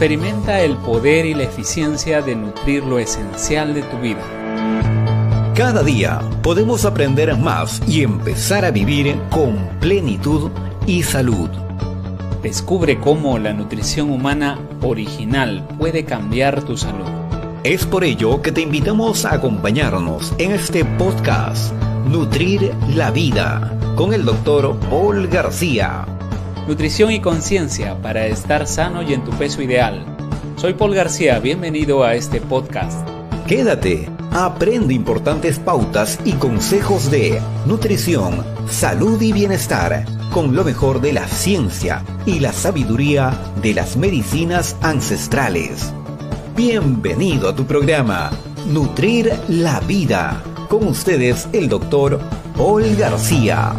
Experimenta el poder y la eficiencia de nutrir lo esencial de tu vida. Cada día podemos aprender más y empezar a vivir con plenitud y salud. Descubre cómo la nutrición humana original puede cambiar tu salud. Es por ello que te invitamos a acompañarnos en este podcast Nutrir la Vida con el doctor Paul García. Nutrición y conciencia para estar sano y en tu peso ideal. Soy Paul García, bienvenido a este podcast. Quédate, aprende importantes pautas y consejos de nutrición, salud y bienestar con lo mejor de la ciencia y la sabiduría de las medicinas ancestrales. Bienvenido a tu programa, Nutrir la Vida. Con ustedes el doctor Paul García.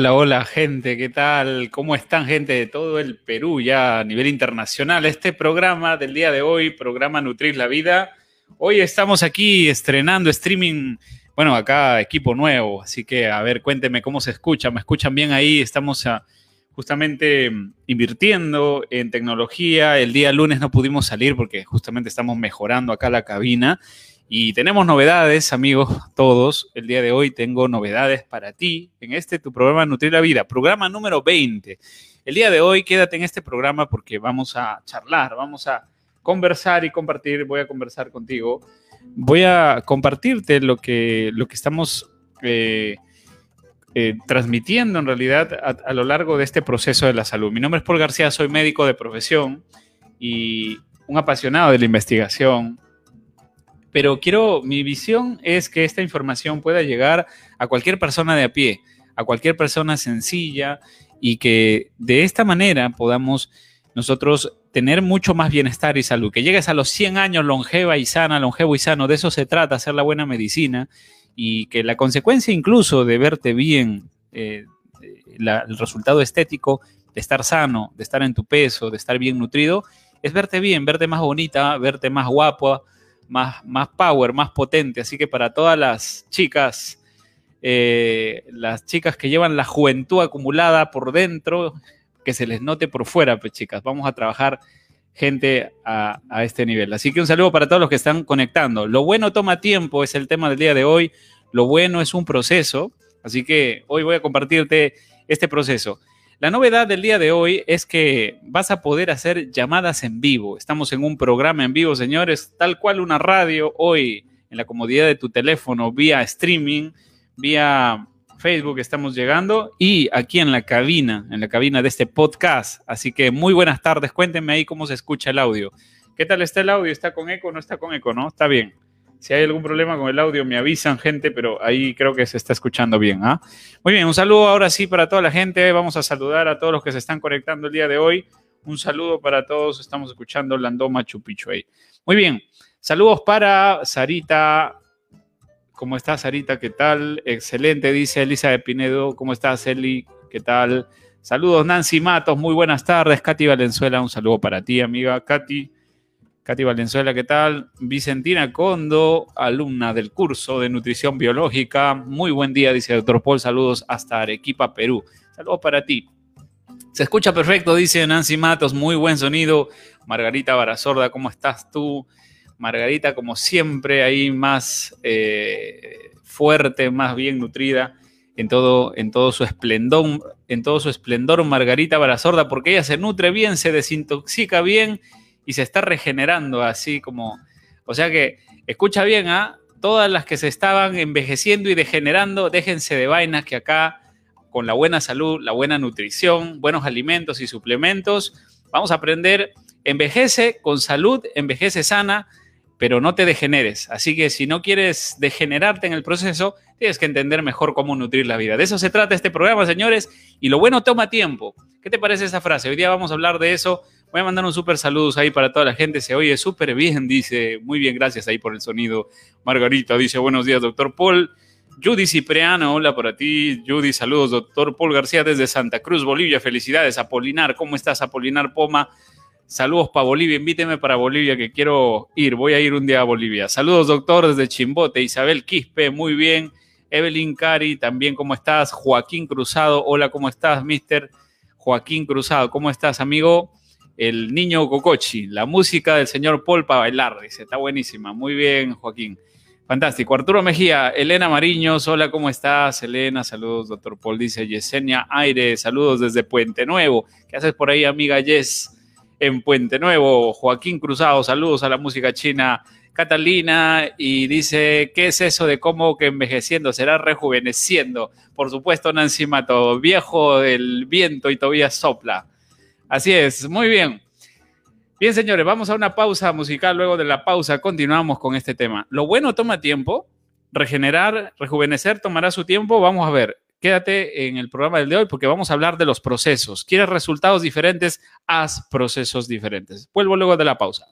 Hola, hola gente, ¿qué tal? ¿Cómo están gente de todo el Perú ya a nivel internacional? Este programa del día de hoy, programa Nutrir la Vida. Hoy estamos aquí estrenando streaming, bueno, acá equipo nuevo, así que a ver, cuénteme cómo se escucha, ¿me escuchan bien ahí? Estamos ah, justamente invirtiendo en tecnología. El día lunes no pudimos salir porque justamente estamos mejorando acá la cabina y tenemos novedades, amigos, todos. El día de hoy tengo novedades para ti en este tu programa Nutrir la Vida, programa número 20. El día de hoy quédate en este programa porque vamos a charlar, vamos a conversar y compartir. Voy a conversar contigo. Voy a compartirte lo que, lo que estamos eh, eh, transmitiendo en realidad a, a lo largo de este proceso de la salud. Mi nombre es Paul García, soy médico de profesión y un apasionado de la investigación pero quiero, mi visión es que esta información pueda llegar a cualquier persona de a pie, a cualquier persona sencilla y que de esta manera podamos nosotros tener mucho más bienestar y salud. Que llegues a los 100 años longeva y sana, longevo y sano, de eso se trata, hacer la buena medicina y que la consecuencia incluso de verte bien, eh, el resultado estético de estar sano, de estar en tu peso, de estar bien nutrido, es verte bien, verte más bonita, verte más guapa, más, más power, más potente. Así que para todas las chicas, eh, las chicas que llevan la juventud acumulada por dentro, que se les note por fuera, pues chicas, vamos a trabajar gente a, a, este nivel. Así que un saludo para todos los que están conectando. Lo bueno toma tiempo, es el tema del día de hoy. Lo bueno es un proceso. Así que hoy voy a compartirte este proceso. La novedad del día de hoy es que vas a poder hacer llamadas en vivo. Estamos en un programa en vivo, señores, tal cual una radio hoy en la comodidad de tu teléfono, vía streaming, vía Facebook estamos llegando y aquí en la cabina, en la cabina de este podcast. Así que muy buenas tardes, cuéntenme ahí cómo se escucha el audio. ¿Qué tal está el audio? ¿Está con eco o no está con eco? ¿No? Está bien. Si hay algún problema con el audio, me avisan, gente, pero ahí creo que se está escuchando bien. ¿ah? Muy bien, un saludo ahora sí para toda la gente. Vamos a saludar a todos los que se están conectando el día de hoy. Un saludo para todos. Estamos escuchando Landoma Chupicho ahí. Muy bien, saludos para Sarita. ¿Cómo estás, Sarita? ¿Qué tal? Excelente, dice Elisa de Pinedo. ¿Cómo estás, Eli? ¿Qué tal? Saludos, Nancy Matos. Muy buenas tardes. Katy Valenzuela, un saludo para ti, amiga. Katy. Katy Valenzuela, ¿qué tal? Vicentina Condo, alumna del curso de nutrición biológica. Muy buen día, dice doctor Paul. Saludos hasta Arequipa, Perú. Saludos para ti. Se escucha perfecto, dice Nancy Matos. Muy buen sonido. Margarita Barazorda, ¿cómo estás tú? Margarita, como siempre, ahí más eh, fuerte, más bien nutrida en todo, en todo su esplendor, en todo su esplendor, Margarita Barazorda, porque ella se nutre bien, se desintoxica bien y se está regenerando así como, o sea que, escucha bien, ¿ah? Todas las que se estaban envejeciendo y degenerando, déjense de vainas que acá, con la buena salud, la buena nutrición, buenos alimentos y suplementos, vamos a aprender, envejece con salud, envejece sana, pero no te degeneres. Así que si no quieres degenerarte en el proceso, tienes que entender mejor cómo nutrir la vida. De eso se trata este programa, señores, y lo bueno toma tiempo. ¿Qué te parece esa frase? Hoy día vamos a hablar de eso. Voy a mandar un súper saludos ahí para toda la gente. Se oye súper bien, dice. Muy bien, gracias ahí por el sonido. Margarita dice, buenos días, doctor Paul. Judy Cipriano, hola para ti. Judy, saludos, doctor Paul García desde Santa Cruz, Bolivia. Felicidades, Apolinar. ¿Cómo estás, Apolinar Poma? Saludos para Bolivia, invíteme para Bolivia que quiero ir, voy a ir un día a Bolivia. Saludos doctor desde Chimbote, Isabel Quispe, muy bien. Evelyn Cari, también ¿cómo estás? Joaquín Cruzado, hola, ¿cómo estás, mister? Joaquín Cruzado, ¿cómo estás, amigo? El niño Cocochi, la música del señor Paul para bailar, dice, está buenísima. Muy bien, Joaquín. Fantástico. Arturo Mejía, Elena Mariños, hola, ¿cómo estás? Elena, saludos, doctor Paul, dice Yesenia Aire, saludos desde Puente Nuevo. ¿Qué haces por ahí, amiga Yes? en Puente Nuevo. Joaquín Cruzado, saludos a la música china. Catalina y dice, ¿qué es eso de cómo que envejeciendo será rejuveneciendo? Por supuesto, Nancy Mato, viejo del viento y todavía sopla. Así es, muy bien. Bien, señores, vamos a una pausa musical. Luego de la pausa continuamos con este tema. Lo bueno toma tiempo. Regenerar, rejuvenecer tomará su tiempo. Vamos a ver quédate en el programa del de hoy porque vamos a hablar de los procesos. ¿Quieres resultados diferentes? Haz procesos diferentes. Vuelvo luego de la pausa.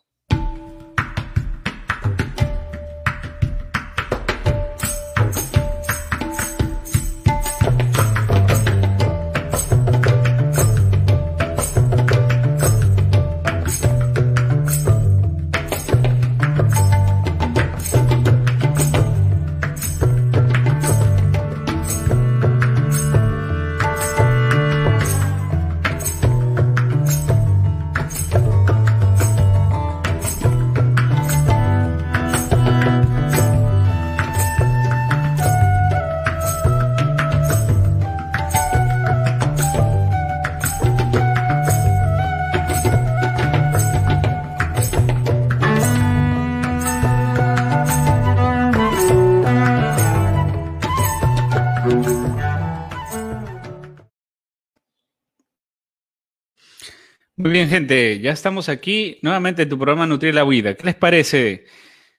Gente, ya estamos aquí nuevamente en tu programa Nutrir la Vida. ¿Qué les parece?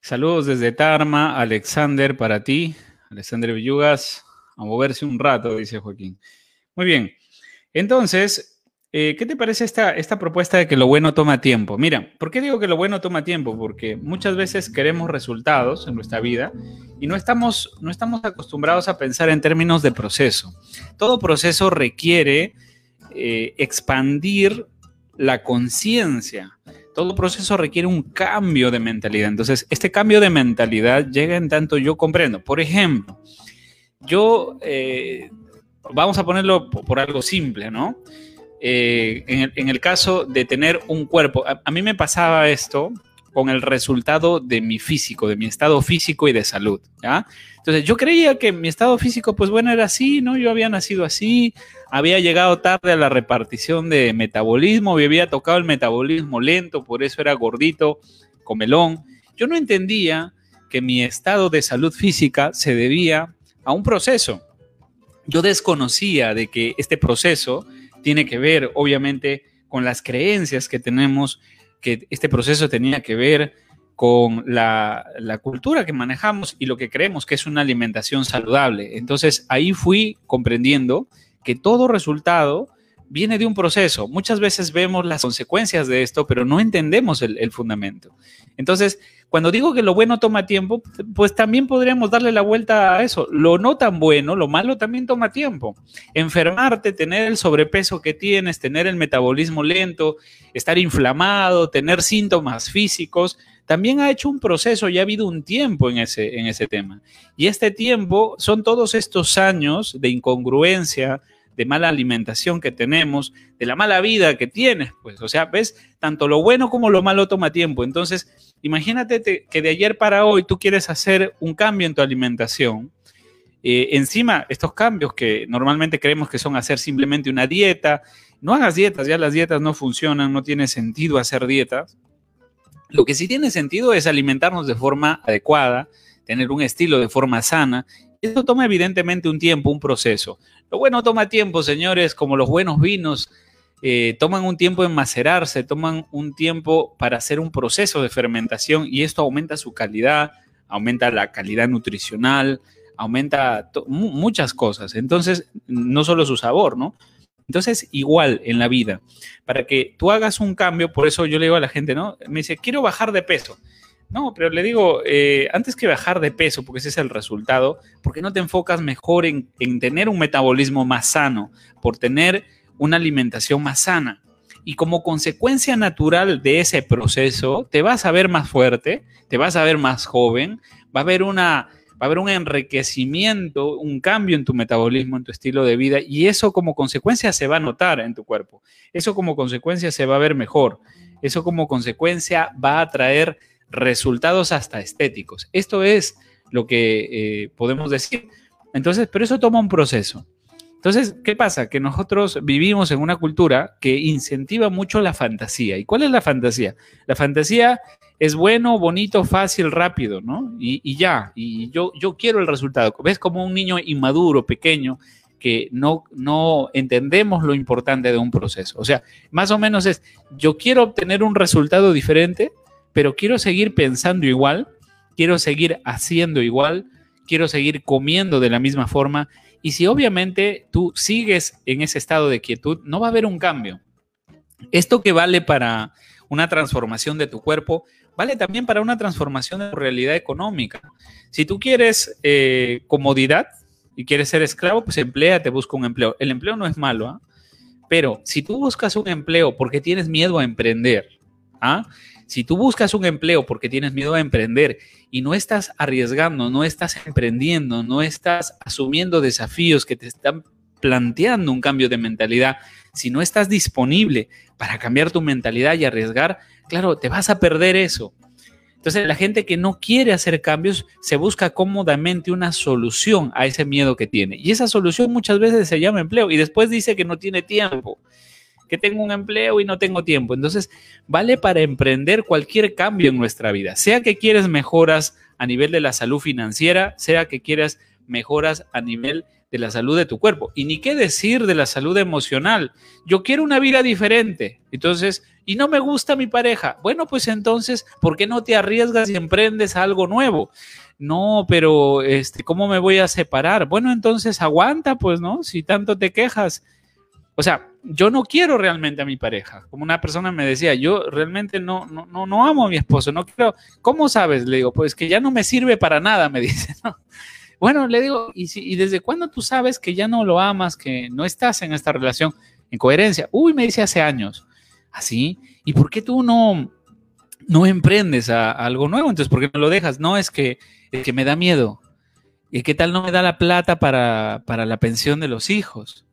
Saludos desde Tarma, Alexander, para ti, Alexander Villugas, a moverse un rato, dice Joaquín. Muy bien, entonces, eh, ¿qué te parece esta, esta propuesta de que lo bueno toma tiempo? Mira, ¿por qué digo que lo bueno toma tiempo? Porque muchas veces queremos resultados en nuestra vida y no estamos, no estamos acostumbrados a pensar en términos de proceso. Todo proceso requiere eh, expandir la conciencia. Todo proceso requiere un cambio de mentalidad. Entonces, este cambio de mentalidad llega en tanto yo comprendo. Por ejemplo, yo, eh, vamos a ponerlo por algo simple, ¿no? Eh, en, el, caso de tener un cuerpo, a, mí me pasaba esto con el resultado de mi físico, de mi estado físico y de salud, ¿ya? Entonces yo creía que mi estado físico, pues bueno, era así, ¿no? Yo había nacido así, había llegado tarde a la repartición de metabolismo, me había tocado el metabolismo lento, por eso era gordito, comelón. Yo no entendía que mi estado de salud física se debía a un proceso. Yo desconocía de que este proceso tiene que ver, obviamente, con las creencias que tenemos, que este proceso tenía que ver con la, la, cultura que manejamos y lo que creemos que es una alimentación saludable. Entonces ahí fui comprendiendo que todo resultado viene de un proceso. Muchas veces vemos las consecuencias de esto, pero no entendemos el, fundamento. Entonces, cuando digo que lo bueno toma tiempo, pues también podríamos darle la vuelta a eso. Lo no tan bueno, lo malo también toma tiempo. Enfermarte, tener el sobrepeso que tienes, tener el metabolismo lento, estar inflamado, tener síntomas físicos, también ha hecho un proceso y ha habido un tiempo en ese, en ese tema. Y este tiempo son todos estos años de incongruencia, de mala alimentación que tenemos, de la mala vida que tienes, pues, o sea, ves, tanto lo bueno como lo malo toma tiempo. Entonces, imagínate que de ayer para hoy tú quieres hacer un cambio en tu alimentación. Eh, encima, estos cambios que normalmente creemos que son hacer simplemente una dieta, no hagas dietas, ya las dietas no funcionan, no tiene sentido hacer dietas. Lo que sí tiene sentido es alimentarnos de forma adecuada, tener un estilo de forma sana. Eso toma evidentemente un tiempo, un proceso. Lo bueno toma tiempo, señores, como los buenos vinos. eh, toman un tiempo en macerarse, toman un tiempo para hacer un proceso de fermentación y esto aumenta su calidad, aumenta la calidad nutricional, aumenta muchas cosas. Entonces, no solo su sabor, ¿no? Entonces, igual en la vida, para que tú hagas un cambio, por eso yo le digo a la gente, ¿no? Me dice, quiero bajar de peso. No, pero le digo, eh, antes que bajar de peso, porque ese es el resultado, ¿por qué no te enfocas mejor en, en tener un metabolismo más sano, por tener una alimentación más sana? Y como consecuencia natural de ese proceso, te vas a ver más fuerte, te vas a ver más joven, va a haber una va a haber un enriquecimiento, un cambio en tu metabolismo, en tu estilo de vida, y eso como consecuencia se va a notar en tu cuerpo. Eso como consecuencia se va a ver mejor. Eso como consecuencia va a traer resultados hasta estéticos. Esto es lo que eh, podemos decir. Entonces, pero eso toma un proceso. Entonces, ¿qué pasa? Que nosotros vivimos en una cultura que incentiva mucho la fantasía. ¿Y cuál es la fantasía? La fantasía es bueno, bonito, fácil, rápido, ¿no? Y, ya, y yo, yo quiero el resultado. ¿Ves como un niño inmaduro, pequeño, que no, no entendemos lo importante de un proceso? O sea, más o menos es, yo quiero obtener un resultado diferente, pero quiero seguir pensando igual, quiero seguir haciendo igual, quiero seguir comiendo de la misma forma y si obviamente tú sigues en ese estado de quietud, no va a haber un cambio. Esto que vale para una transformación de tu cuerpo, vale también para una transformación de tu realidad económica. Si tú quieres eh, comodidad y quieres ser esclavo, pues te busca un empleo. El empleo no es malo, ¿ah? pero si tú buscas un empleo porque tienes miedo a emprender, ¿ah? Si tú buscas un empleo porque tienes miedo a emprender y no estás arriesgando, no estás emprendiendo, no estás asumiendo desafíos que te están planteando un cambio de mentalidad, si no estás disponible para cambiar tu mentalidad y arriesgar, claro, te vas a perder eso. Entonces, la gente que no quiere hacer cambios se busca cómodamente una solución a ese miedo que tiene. Y esa solución muchas veces se llama empleo y después dice que no tiene tiempo que tengo un empleo y no tengo tiempo. Entonces, vale para emprender cualquier cambio en nuestra vida, sea que quieres mejoras a nivel de la salud financiera, sea que quieras mejoras a nivel de la salud de tu cuerpo. Y ni qué decir de la salud emocional. Yo quiero una vida diferente. Entonces, y no me gusta mi pareja. Bueno, pues entonces, ¿por qué no te arriesgas y emprendes algo nuevo? No, pero este, ¿cómo me voy a separar? Bueno, entonces aguanta, pues, ¿no? Si tanto te quejas. O sea, yo no quiero realmente a mi pareja. Como una persona me decía, yo realmente no, no, no, no amo a mi esposo, no quiero. ¿Cómo sabes? Le digo, pues que ya no me sirve para nada, me dice. Bueno, le digo, ¿y, ¿y desde cuándo tú sabes que ya no lo amas, que no estás en esta relación en coherencia? Uy, me dice hace años. ¿Así? ¿Ah, ¿Y por qué tú no, no emprendes a, algo nuevo? Entonces, ¿por qué no lo dejas? No, es que, es que me da miedo. ¿Y qué tal no me da la plata para, para la pensión de los hijos?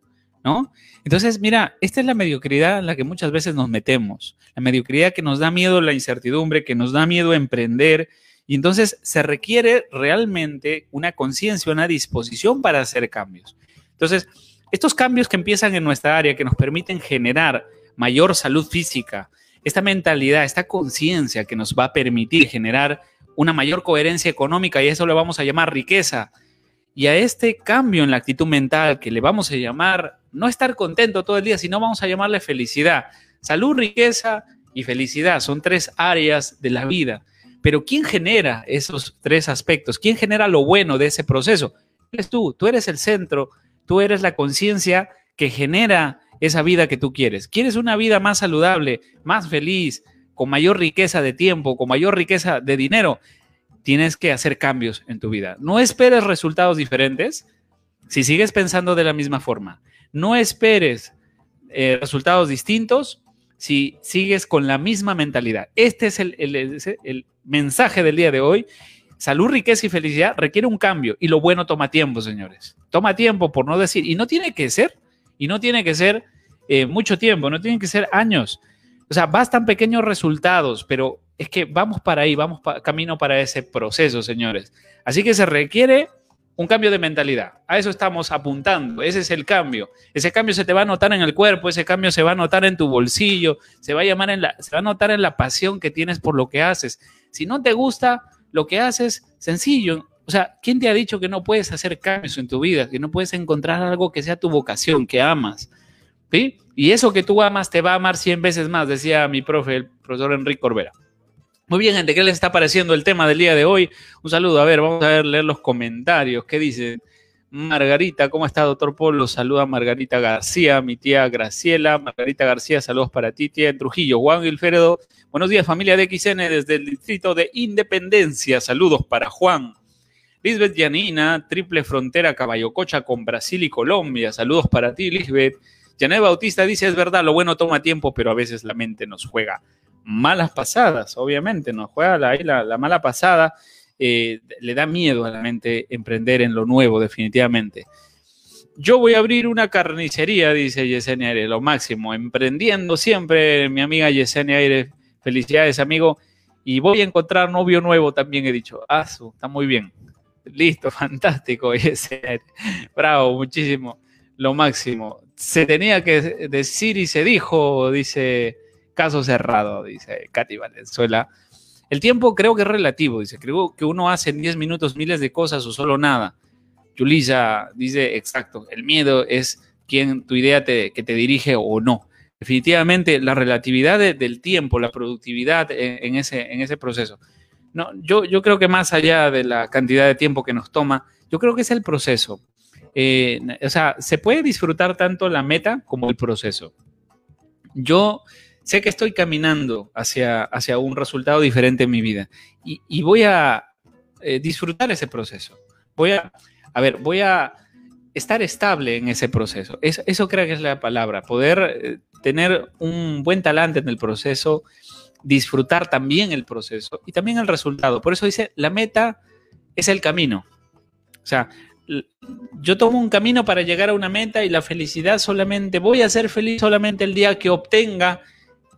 Entonces, mira, esta es la mediocridad en la que muchas veces nos metemos, la mediocridad que nos da miedo la incertidumbre, que nos da miedo emprender, y entonces se requiere realmente una conciencia, una disposición para hacer cambios. Entonces, estos cambios que empiezan en nuestra área, que nos permiten generar mayor salud física, esta mentalidad, esta conciencia que nos va a permitir generar una mayor coherencia económica, y eso lo vamos a llamar riqueza, y a este cambio en la actitud mental que le vamos a llamar no estar contento todo el día, sino vamos a llamarle felicidad. Salud, riqueza y felicidad son tres áreas de la vida. Pero ¿quién genera esos tres aspectos? ¿Quién genera lo bueno de ese proceso? Eres tú, tú eres el centro, tú eres la conciencia que genera esa vida que tú quieres. ¿Quieres una vida más saludable, más feliz, con mayor riqueza de tiempo, con mayor riqueza de dinero? Tienes que hacer cambios en tu vida. No esperes resultados diferentes si sigues pensando de la misma forma. No esperes eh, resultados distintos si sigues con la misma mentalidad. Este es el, el mensaje del día de hoy. Salud, riqueza y felicidad requiere un cambio y lo bueno toma tiempo, señores. Toma tiempo por no decir, y no tiene que ser, y no tiene que ser eh, mucho tiempo, no tienen que ser años. O sea, bastan pequeños resultados, pero es que vamos para ahí, vamos camino para ese proceso, señores. Así que se requiere un cambio de mentalidad. A eso estamos apuntando. Ese es el cambio. Ese cambio se te va a notar en el cuerpo, ese cambio se va a notar en tu bolsillo, se va a llamar en la, se va a notar en la pasión que tienes por lo que haces. Si no te gusta lo que haces, sencillo. O sea, ¿quién te ha dicho que no puedes hacer cambios en tu vida, que no puedes encontrar algo que sea tu vocación, que amas? ¿Sí? Y eso que tú amas te va a amar 100 veces más, decía mi profe, el profesor Enrique Corbera. Muy bien, gente, ¿qué les está pareciendo el tema del día de hoy? Un saludo, a ver, vamos a ver, leer los comentarios. ¿Qué dice Margarita? ¿Cómo está, doctor Polo? Saluda a Margarita García, mi tía Graciela. Margarita García, saludos para ti, tía en Trujillo. Juan Gilferedo, buenos días, familia de XN desde el distrito de Independencia. Saludos para Juan. Lisbeth Yanina, triple frontera Caballo Cocha con Brasil y Colombia. Saludos para ti, Lisbeth. Janet Bautista dice, es verdad, lo bueno toma tiempo, pero a veces la mente nos juega malas pasadas, obviamente, nos juega la, la, mala pasada. Eh, le da miedo a la mente emprender en lo nuevo, definitivamente. Yo voy a abrir una carnicería, dice Yesenia Aire, lo máximo, emprendiendo siempre, mi amiga Yesenia Aire. Felicidades, amigo. Y voy a encontrar novio nuevo también, he dicho. Ah, está muy bien. Listo, fantástico, Yesenia Aire. Bravo, muchísimo. Lo máximo se tenía que decir y se dijo, dice caso cerrado, dice Katy Valenzuela. El tiempo creo que es relativo, dice, creo que uno hace en 10 minutos miles de cosas o solo nada. Yulisa dice, exacto, el miedo es quien tu idea te, que te dirige o no. Definitivamente la relatividad del tiempo, la productividad en, ese, en ese proceso. No, yo, yo creo que más allá de la cantidad de tiempo que nos toma, yo creo que es el proceso. Eh, o sea, se puede disfrutar tanto la meta como el proceso. Yo sé que estoy caminando hacia, hacia un resultado diferente en mi vida y, voy a eh, disfrutar ese proceso. Voy a, a ver, voy a estar estable en ese proceso. Eso, eso creo que es la palabra, poder eh, tener un buen talante en el proceso, disfrutar también el proceso y también el resultado. Por eso dice, la meta es el camino. O sea, yo tomo un camino para llegar a una meta y la felicidad solamente, voy a ser feliz solamente el día que obtenga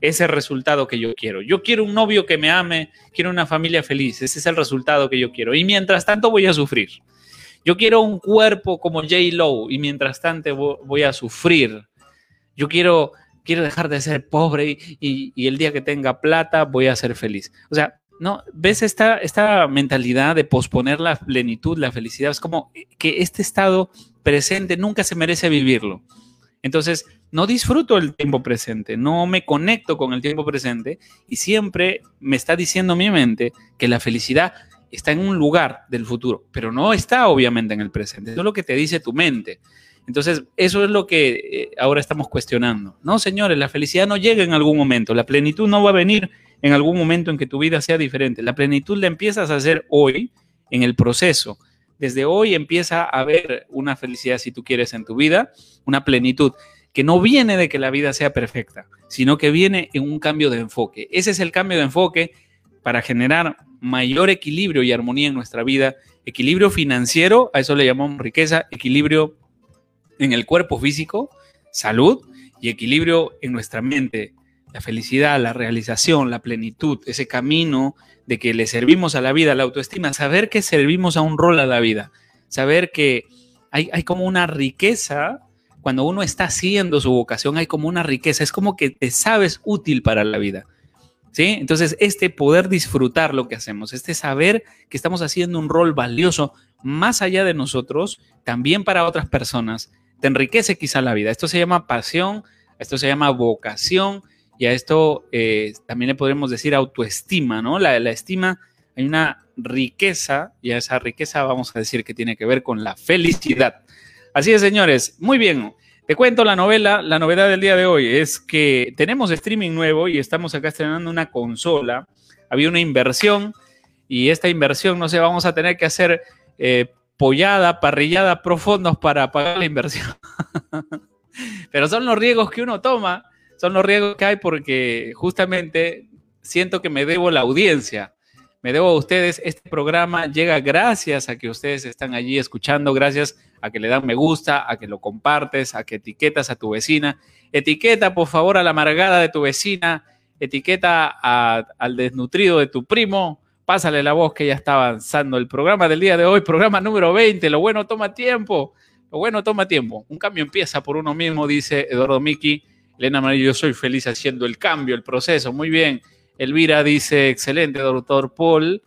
ese resultado que yo quiero. Yo quiero un novio que me ame, quiero una familia feliz, ese es el resultado que yo quiero. Y mientras tanto voy a sufrir. Yo quiero un cuerpo como J. Lowe y mientras tanto voy a sufrir. Yo quiero, quiero dejar de ser pobre y, y el día que tenga plata voy a ser feliz. O sea, ¿no? ¿Ves esta, esta mentalidad de posponer la plenitud, la felicidad? Es como que este estado presente nunca se merece vivirlo. Entonces, no disfruto el tiempo presente, no me conecto con el tiempo presente y siempre me está diciendo mi mente que la felicidad está en un lugar del futuro, pero no está obviamente en el presente. Eso es lo que te dice tu mente. Entonces, eso es lo que eh, ahora estamos cuestionando. No, señores, la felicidad no llega en algún momento, la plenitud no va a venir en algún momento en que tu vida sea diferente. La plenitud la empiezas a hacer hoy, en el proceso. Desde hoy empieza a haber una felicidad, si tú quieres, en tu vida, una plenitud que no viene de que la vida sea perfecta, sino que viene en un cambio de enfoque. Ese es el cambio de enfoque para generar mayor equilibrio y armonía en nuestra vida. Equilibrio financiero, a eso le llamamos riqueza, equilibrio en el cuerpo físico, salud y equilibrio en nuestra mente, la felicidad, la realización, la plenitud, ese camino de que le servimos a la vida, la autoestima, saber que servimos a un rol a la vida, saber que hay, hay como una riqueza, cuando uno está haciendo su vocación, hay como una riqueza, es como que te sabes útil para la vida. ¿Sí? Entonces, este poder disfrutar lo que hacemos, este saber que estamos haciendo un rol valioso más allá de nosotros, también para otras personas, te enriquece quizá la vida. Esto se llama pasión, esto se llama vocación, y a esto eh, también le podemos decir autoestima, ¿no? La, la estima, hay una riqueza y a esa riqueza vamos a decir que tiene que ver con la felicidad. Así es, señores. Muy bien. Te cuento la novela, la novedad del día de hoy es que tenemos streaming nuevo y estamos acá estrenando una consola. Había una inversión y esta inversión, no sé, vamos a tener que hacer eh, pollada, parrillada profundos para pagar la inversión. Pero son los riesgos que uno toma son los riesgos que hay porque justamente siento que me debo la audiencia. Me debo a ustedes. Este programa llega gracias a que ustedes están allí escuchando, gracias a que le dan me gusta, a que lo compartes, a que etiquetas a tu vecina. Etiqueta, por favor, a la amargada de tu vecina. Etiqueta al desnutrido de tu primo. Pásale la voz que ya está avanzando el programa del día de hoy, programa número 20. Lo bueno toma tiempo. Lo bueno toma tiempo. Un cambio empieza por uno mismo, dice Eduardo Miki. Elena María, yo soy feliz haciendo el cambio, el proceso. Muy bien. Elvira dice, excelente, doctor Paul.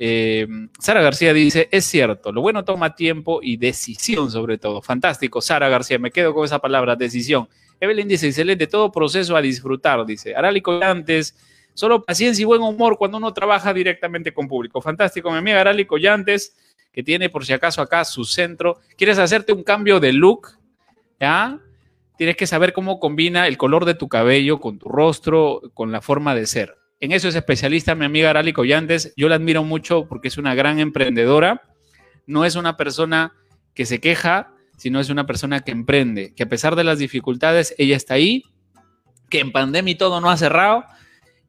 Eh, Sara García dice, es cierto, lo bueno toma tiempo y decisión sobre todo. Fantástico, Sara García, me quedo con esa palabra, decisión. Evelyn dice, excelente, todo proceso a disfrutar, dice. Arali Collantes, solo paciencia y buen humor cuando uno trabaja directamente con público. Fantástico, mi amiga Arali Collantes, que tiene por si acaso acá su centro. ¿Quieres hacerte un cambio de look? ¿Ya? Tienes que saber cómo combina el color de tu cabello con tu rostro, con la forma de ser. En eso es especialista mi amiga Arali Collantes. Yo la admiro mucho porque es una gran emprendedora. No es una persona que se queja, sino es una persona que emprende, que a pesar de las dificultades, ella está ahí, que en pandemia todo no ha cerrado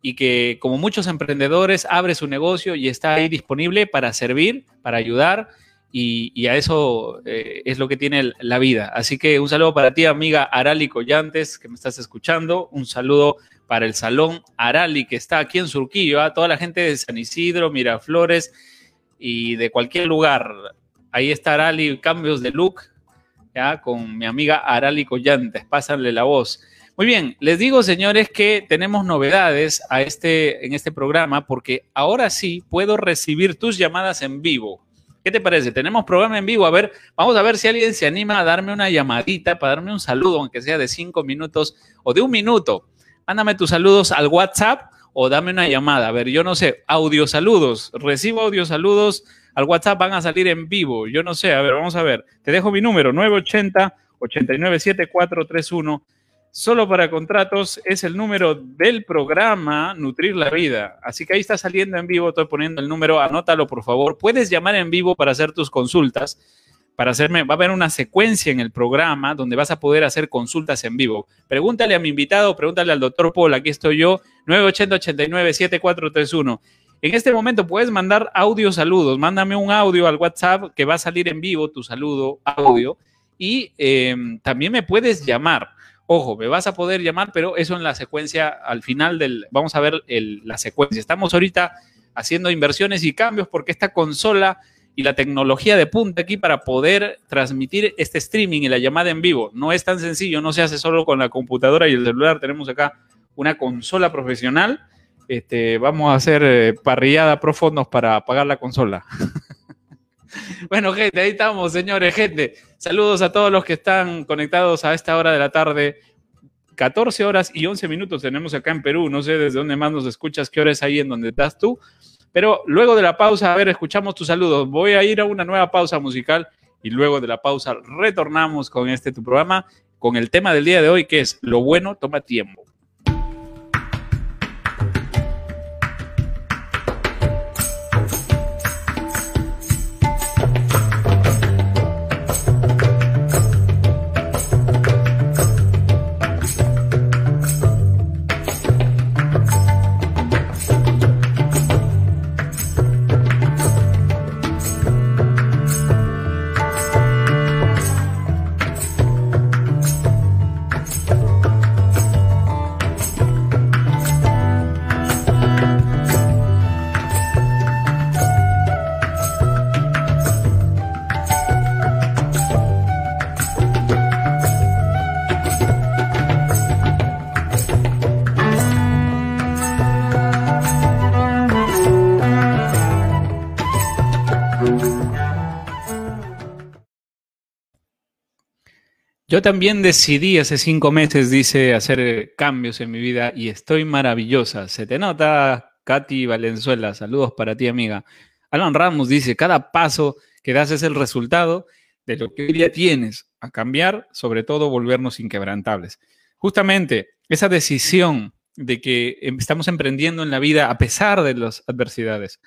y que como muchos emprendedores abre su negocio y está ahí disponible para servir, para ayudar y, a eso eh, es lo que tiene la vida. Así que un saludo para ti, amiga Arali Collantes, que me estás escuchando. Un saludo para el Salón Arali, que está aquí en Surquillo, a toda la gente de San Isidro, Miraflores y de cualquier lugar. Ahí está Arali, cambios de look, ya con mi amiga Arali Collantes. Pásanle la voz. Muy bien, les digo, señores, que tenemos novedades a este, en este programa porque ahora sí puedo recibir tus llamadas en vivo. ¿Qué te parece? Tenemos programa en vivo. A ver, vamos a ver si alguien se anima a darme una llamadita, para darme un saludo, aunque sea de cinco minutos o de un minuto. Mándame tus saludos al WhatsApp o dame una llamada. A ver, yo no sé, audio saludos. Recibo audio saludos al WhatsApp, van a salir en vivo. Yo no sé, a ver, vamos a ver. Te dejo mi número, 980 897431 solo para contratos es el número del programa Nutrir la Vida. Así que ahí está saliendo en vivo, estoy poniendo el número, anótalo por favor. Puedes llamar en vivo para hacer tus consultas. Para hacerme, va a haber una secuencia en el programa donde vas a poder hacer consultas en vivo. Pregúntale a mi invitado, pregúntale al doctor Paul, aquí estoy yo, 980-89-7431. En este momento puedes mandar audio saludos, mándame un audio al WhatsApp que va a salir en vivo, tu saludo, audio, y eh, también me puedes llamar. Ojo, me vas a poder llamar, pero eso en la secuencia, al final del, vamos a ver la secuencia. Estamos ahorita haciendo inversiones y cambios porque esta consola y la tecnología de punta aquí para poder transmitir este streaming y la llamada en vivo no es tan sencillo, no se hace solo con la computadora y el celular. Tenemos acá una consola profesional. Este, vamos a hacer eh, parrillada profundos para apagar la consola. Bueno, gente, ahí estamos, señores, gente. Saludos a todos los que están conectados a esta hora de la tarde. 14 horas y 11 minutos tenemos acá en Perú. No sé desde dónde más nos escuchas, qué hora es ahí en donde estás tú. Pero luego de la pausa, a ver, escuchamos tus saludos. Voy a ir a una nueva pausa musical y luego de la pausa retornamos con este tu programa, con el tema del día de hoy, que es lo bueno toma tiempo. También decidí hace cinco meses, dice, hacer eh, cambios en mi vida y estoy maravillosa. Se te nota, Katy Valenzuela. Saludos para ti, amiga. Alan Ramos dice, cada paso que das es el resultado de lo que hoy día tienes a cambiar, sobre todo volvernos inquebrantables. Justamente esa decisión de que em, estamos emprendiendo en la vida a pesar de las adversidades.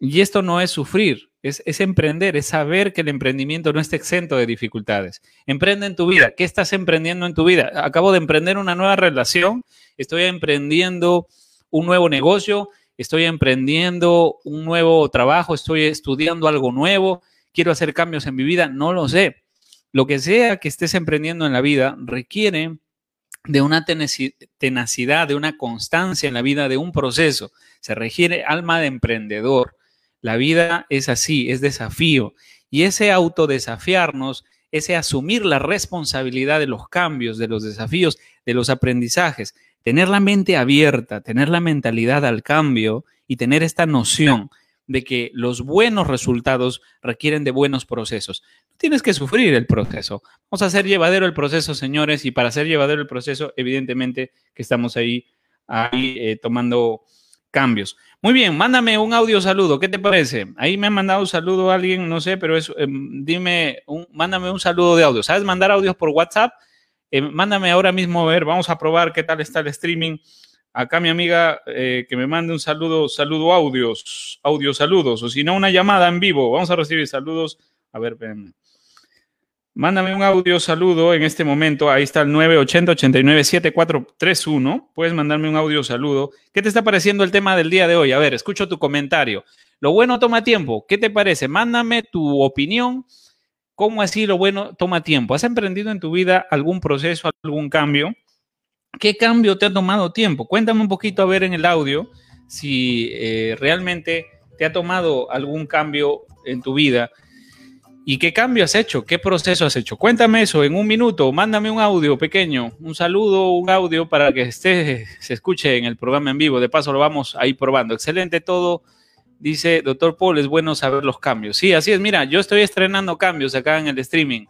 Y esto no es sufrir, es, emprender, es saber que el emprendimiento no está exento de dificultades. Emprende en tu vida. ¿Qué estás emprendiendo en tu vida? Acabo de emprender una nueva relación, estoy emprendiendo un nuevo negocio, estoy emprendiendo un nuevo trabajo, estoy estudiando algo nuevo, quiero hacer cambios en mi vida, no lo sé. Lo que sea que estés emprendiendo en la vida requiere de una tenacidad, de una constancia en la vida, de un proceso. Se requiere alma de emprendedor. La vida es así, es desafío. Y ese autodesafiarnos, ese asumir la responsabilidad de los cambios, de los desafíos, de los aprendizajes, tener la mente abierta, tener la mentalidad al cambio y tener esta noción de que los buenos resultados requieren de buenos procesos. tienes que sufrir el proceso. Vamos a hacer llevadero el proceso, señores, y para hacer llevadero el proceso, evidentemente que estamos ahí, ahí eh, tomando cambios. Muy bien, mándame un audio saludo, ¿qué te parece? Ahí me ha mandado un saludo alguien, no sé, pero es, em, dime, un, mándame un saludo de audio. ¿Sabes mandar audios por WhatsApp? Eh, mándame ahora mismo a ver, vamos a probar qué tal está el streaming. Acá mi amiga eh, que me mande un saludo, saludo audios, audio saludos, o si no, una llamada en vivo. Vamos a recibir saludos. A ver, ven. Mándame un audio saludo en este momento. Ahí está el 980-897431. Puedes mandarme un audio saludo. ¿Qué te está pareciendo el tema del día de hoy? A ver, escucho tu comentario. Lo bueno toma tiempo. ¿Qué te parece? Mándame tu opinión. ¿Cómo así lo bueno toma tiempo? ¿Has emprendido en tu vida algún proceso, algún cambio? ¿Qué cambio te ha tomado tiempo? Cuéntame un poquito a ver en el audio si eh, realmente te ha tomado algún cambio en tu vida. ¿Y qué cambio has hecho? ¿Qué proceso has hecho? Cuéntame eso en un minuto. Mándame un audio pequeño, un saludo, un audio para que esté, se escuche en el programa en vivo. De paso lo vamos a ir probando. Excelente todo. Dice, doctor Paul, es bueno saber los cambios. Sí, así es. Mira, yo estoy estrenando cambios acá en el streaming.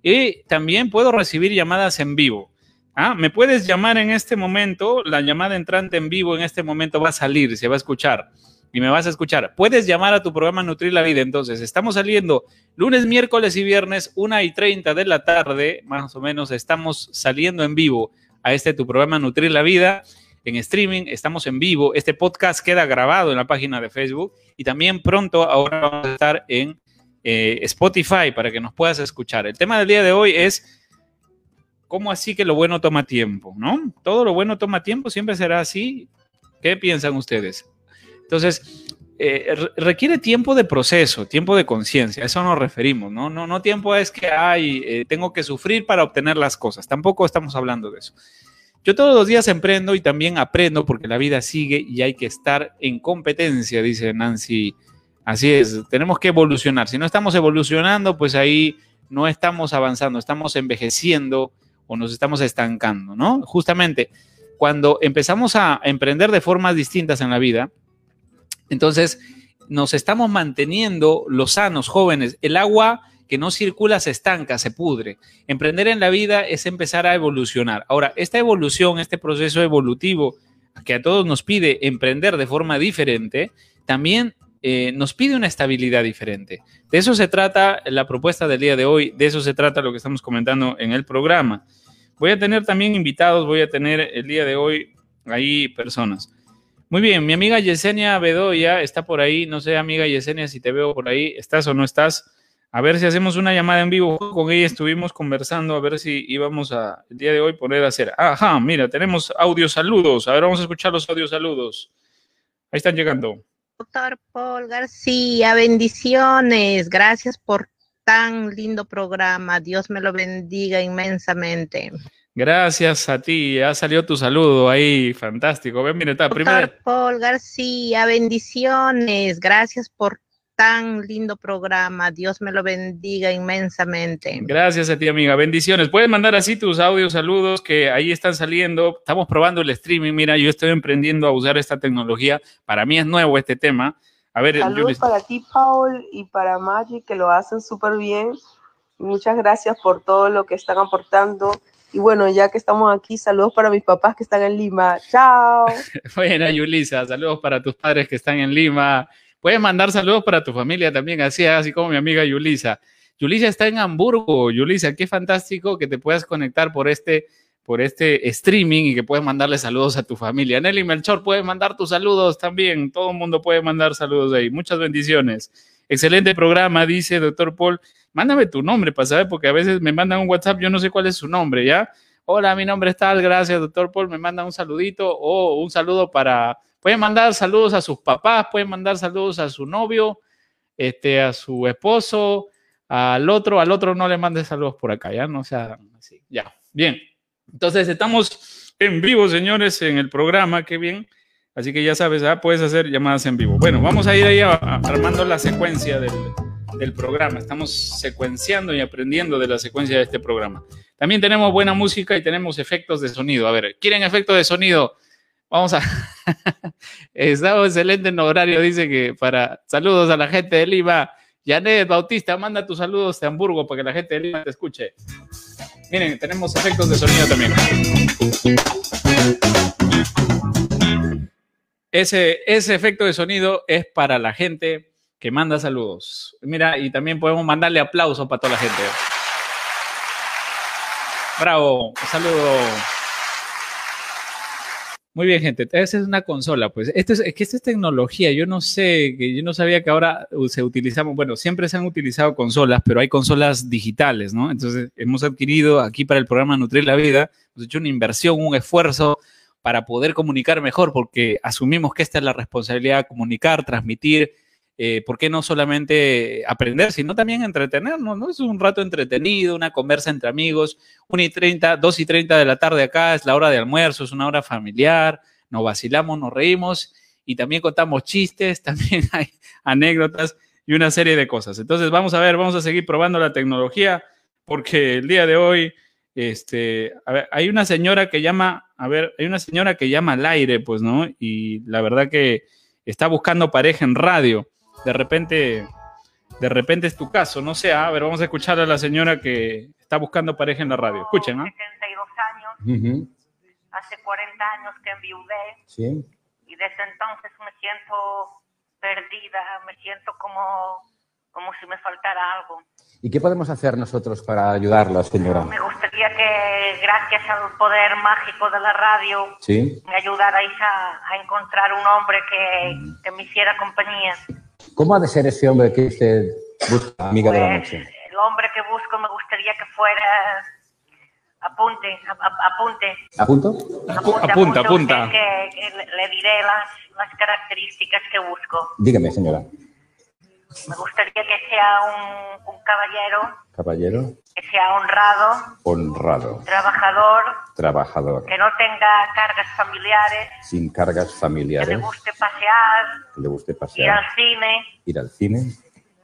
Y también puedo recibir llamadas en vivo. Ah, me puedes llamar en este momento, la llamada entrante en vivo en este momento va a salir, se va a escuchar y me vas a escuchar. Puedes llamar a tu programa Nutrir la Vida. Entonces, estamos saliendo lunes, miércoles y viernes, 1 y 30 de la tarde, más o menos, estamos saliendo en vivo a este tu programa Nutrir la Vida en streaming, estamos en vivo. Este podcast queda grabado en la página de Facebook y también pronto ahora vamos a estar en eh, Spotify para que nos puedas escuchar. El tema del día de hoy es ¿Cómo así que lo bueno toma tiempo? ¿No? Todo lo bueno toma tiempo, siempre será así. ¿Qué piensan ustedes? Entonces, eh, requiere tiempo de proceso, tiempo de conciencia, a eso nos referimos, ¿no? No, no tiempo es que, ay, eh, tengo que sufrir para obtener las cosas, tampoco estamos hablando de eso. Yo todos los días emprendo y también aprendo porque la vida sigue y hay que estar en competencia, dice Nancy. Así es, tenemos que evolucionar. Si no estamos evolucionando, pues ahí no estamos avanzando, estamos envejeciendo o nos estamos estancando, ¿no? Justamente cuando empezamos a emprender de formas distintas en la vida, entonces nos estamos manteniendo los sanos, jóvenes. El agua que no circula se estanca, se pudre. Emprender en la vida es empezar a evolucionar. Ahora, esta evolución, este proceso evolutivo que a todos nos pide emprender de forma diferente, también eh, nos pide una estabilidad diferente. De eso se trata la propuesta del día de hoy, de eso se trata lo que estamos comentando en el programa. Voy a tener también invitados, voy a tener el día de hoy ahí personas. Muy bien, mi amiga Yesenia Bedoya está por ahí. No sé, amiga Yesenia, si te veo por ahí, ¿estás o no estás? A ver si hacemos una llamada en vivo con ella. Estuvimos conversando a ver si íbamos a el día de hoy poner a hacer. Ajá, mira, tenemos audio saludos. A ver, vamos a escuchar los audio saludos. Ahí están llegando. Doctor Paul García, bendiciones. Gracias por tan lindo programa. Dios me lo bendiga inmensamente. Gracias a ti, ha salido tu saludo ahí, fantástico. Ven, mira, está, primero. Paul García, bendiciones. Gracias por tan lindo programa. Dios me lo bendiga inmensamente. Gracias a ti, amiga. Bendiciones. Puedes mandar así tus audios, saludos que ahí están saliendo. Estamos probando el streaming. Mira, yo estoy emprendiendo a usar esta tecnología. Para mí es nuevo este tema. A ver, Saludos para ti, Paul, y para Maggie, que lo hacen súper bien. Muchas gracias por todo lo que están aportando. Y bueno, ya que estamos aquí, saludos para mis papás que están en Lima. Chao. Buena, Yulisa, saludos para tus padres que están en Lima. Puedes mandar saludos para tu familia también, así, así como mi amiga Yulisa. Yulisa está en Hamburgo. Yulisa, qué fantástico que te puedas conectar por este, por este streaming y que puedes mandarle saludos a tu familia. Nelly Melchor, puedes mandar tus saludos también. Todo el mundo puede mandar saludos ahí. Muchas bendiciones. Excelente programa, dice doctor Paul. Mándame tu nombre para saber, porque a veces me mandan un WhatsApp, yo no sé cuál es su nombre, ¿ya? Hola, mi nombre es tal, gracias, doctor Paul. Me manda un saludito o un saludo para Pueden mandar saludos a sus papás, pueden mandar saludos a su novio, este, a su esposo, al otro, al otro no le mandes saludos por acá, ya no sea así. Ya, bien. Entonces estamos en vivo, señores, en el programa, qué bien. Así que ya sabes, ¿ah? puedes hacer llamadas en vivo. Bueno, vamos a ir ahí armando la secuencia del, del programa. Estamos secuenciando y aprendiendo de la secuencia de este programa. También tenemos buena música y tenemos efectos de sonido. A ver, ¿quieren efectos de sonido? Vamos a. Estamos excelente en horario. Dice que para. Saludos a la gente de Lima. Janet Bautista, manda tus saludos de Hamburgo para que la gente de Lima te escuche. Miren, tenemos efectos de sonido también. Ese, ese efecto de sonido es para la gente que manda saludos. Mira, y también podemos mandarle aplausos para toda la gente. Bravo, saludo. Muy bien, gente. Esa es una consola, pues. Esto es, que esta es tecnología. Yo no sé, que yo no sabía que ahora se utilizamos, bueno, siempre se han utilizado consolas, pero hay consolas digitales, ¿no? Entonces, hemos adquirido aquí para el programa Nutrir la Vida, hemos hecho una inversión, un esfuerzo para poder comunicar mejor, porque asumimos que esta es la responsabilidad, comunicar, transmitir, eh, ¿por qué no solamente aprender, sino también entretenernos? ¿no? Es un rato entretenido, una conversa entre amigos. 1 y 30, 2 y 30 de la tarde acá es la hora de almuerzo, es una hora familiar, nos vacilamos, nos reímos y también contamos chistes, también hay anécdotas y una serie de cosas. Entonces, vamos a ver, vamos a seguir probando la tecnología porque el día de hoy, este, hay una señora que llama, a ver, hay una señora que llama al aire, pues, ¿no? Y la verdad que está buscando pareja en radio de repente, de repente es tu caso, no sé, a ver, vamos a escuchar a la señora que está buscando pareja en la radio. Escuchen, ¿no? 72 años, hace 40 años que enviudé. Sí. Y desde entonces me siento perdida, me siento como, como si me faltara algo. ¿Y qué podemos hacer nosotros para ayudarla, señora? Me gustaría que, gracias al poder mágico de la radio, ¿Sí? me ayudarais a, a encontrar un hombre que, que me hiciera compañía. ¿Cómo ha de ser ese hombre que usted busca, amiga de la Pues, noche? el hombre que busco me gustaría que fuera. Apunte, a- a- apunte. ¿A punto? Apu- apunta, apunta. Que, que le, le diré las, las características que busco. Dígame, señora. Me gustaría que sea un, un caballero, Caballero, que sea honrado, honrado, trabajador, trabajador, que no tenga cargas familiares, sin cargas que le familiares, guste pasear, que le guste ir pasear, al cine, ir al cine,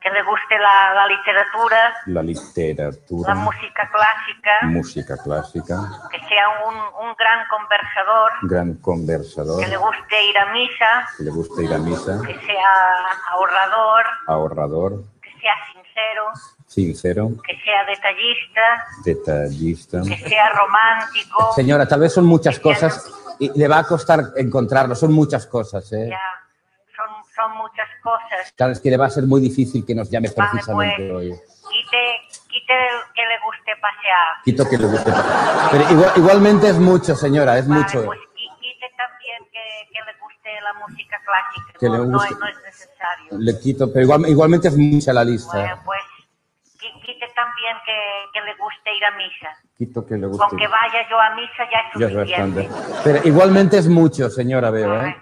que le guste la, la literatura, la la literatura, música clásica, música clásica, que sea un, un gran conversador, gran conversador, que le guste ir a misa, que le guste ir a misa, que sea ahorrador, ahorrador, que sea sincero, sincero, que sea detallista, detallista. que sea romántico. Señora, tal vez son muchas cosas y le va a costar encontrarlo, son muchas cosas, ¿eh? Ya, son, muchas cosas. Claro, es que le va a ser muy difícil que nos llame Vale, precisamente pues, hoy. quite, quite que le guste pasear. Quito que le guste. Pero igual- igualmente es mucho, señora, es Vale, mucho. pues qui- quite también que, que le guste la música clásica. Que no, le no guste. es, no es necesario. Le quito, pero igual- igualmente es mucha la Bueno, lista. pues qui- quite también que, que le guste ir a misa. Quito que le guste. Con que vaya yo a misa ya es Ya es suficiente. bastante. Pero igualmente es mucho, señora, veo, ¿eh?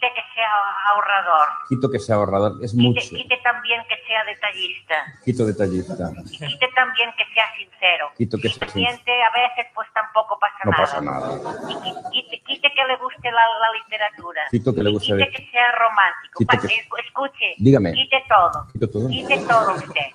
Quite que sea ahorrador. Quito que sea ahorrador, es Quite, mucho. quite también que sea detallista. Quito detallista. Y quite también que sea sincero. Quito que si sea se miente a veces, pues tampoco pasa No nada. pasa nada. Y quite, quite que le guste la, la literatura. Quito que le guste- Quite que sea romántico. Que- Escuche. Dígame. Quite todo. Quito todo. Quite todo usted.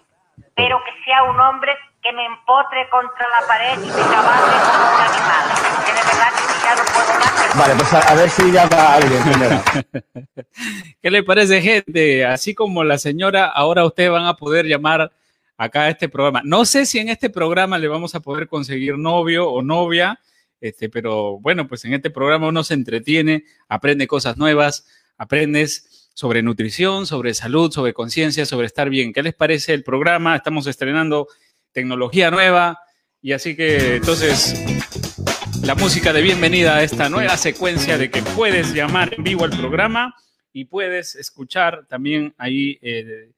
Pero que sea un hombre que me empotre contra la pared y me cabalgue como un animal. Que de verdad que ya no puedo más. Vale, pues a, a ver si llama alguien, señora. ¿Qué le parece, gente? Así como la señora, ahora ustedes van a poder llamar acá a este programa. No sé si en este programa le vamos a poder conseguir novio o novia, este, pero bueno, pues en este programa uno se entretiene, aprende cosas nuevas, aprendes sobre nutrición, sobre salud, sobre conciencia, sobre estar bien. ¿Qué les parece el programa? Estamos estrenando tecnología nueva y así que entonces la música de bienvenida a esta nueva secuencia de que puedes llamar en vivo al programa y puedes escuchar también ahí eh,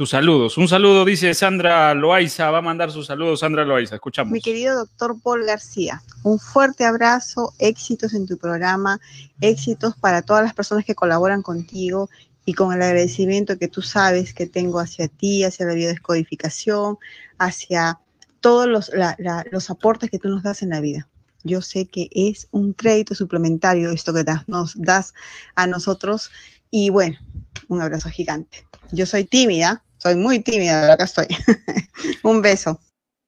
tus saludos. Un saludo, dice Sandra Loaiza, va a mandar sus saludos Sandra Loaiza, escuchamos. Mi querido doctor Paul García, un fuerte abrazo, éxitos en tu programa, éxitos para todas las personas que colaboran contigo y con el agradecimiento que tú sabes que tengo hacia ti, hacia la biodescodificación, hacia todos los, los aportes que tú nos das en la vida. Yo sé que es un crédito suplementario esto que das- nos das a nosotros y bueno, un abrazo gigante. Yo soy tímida, soy muy tímida, pero acá estoy. un beso.